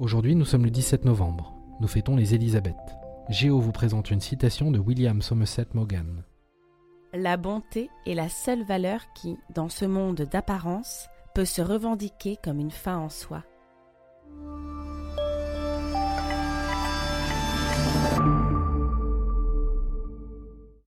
Aujourd'hui, nous sommes le 17 novembre. Nous fêtons les Élisabeth. Géo vous présente une citation de William Somerset Maugham. La bonté est la seule valeur qui, dans ce monde d'apparence, peut se revendiquer comme une fin en soi.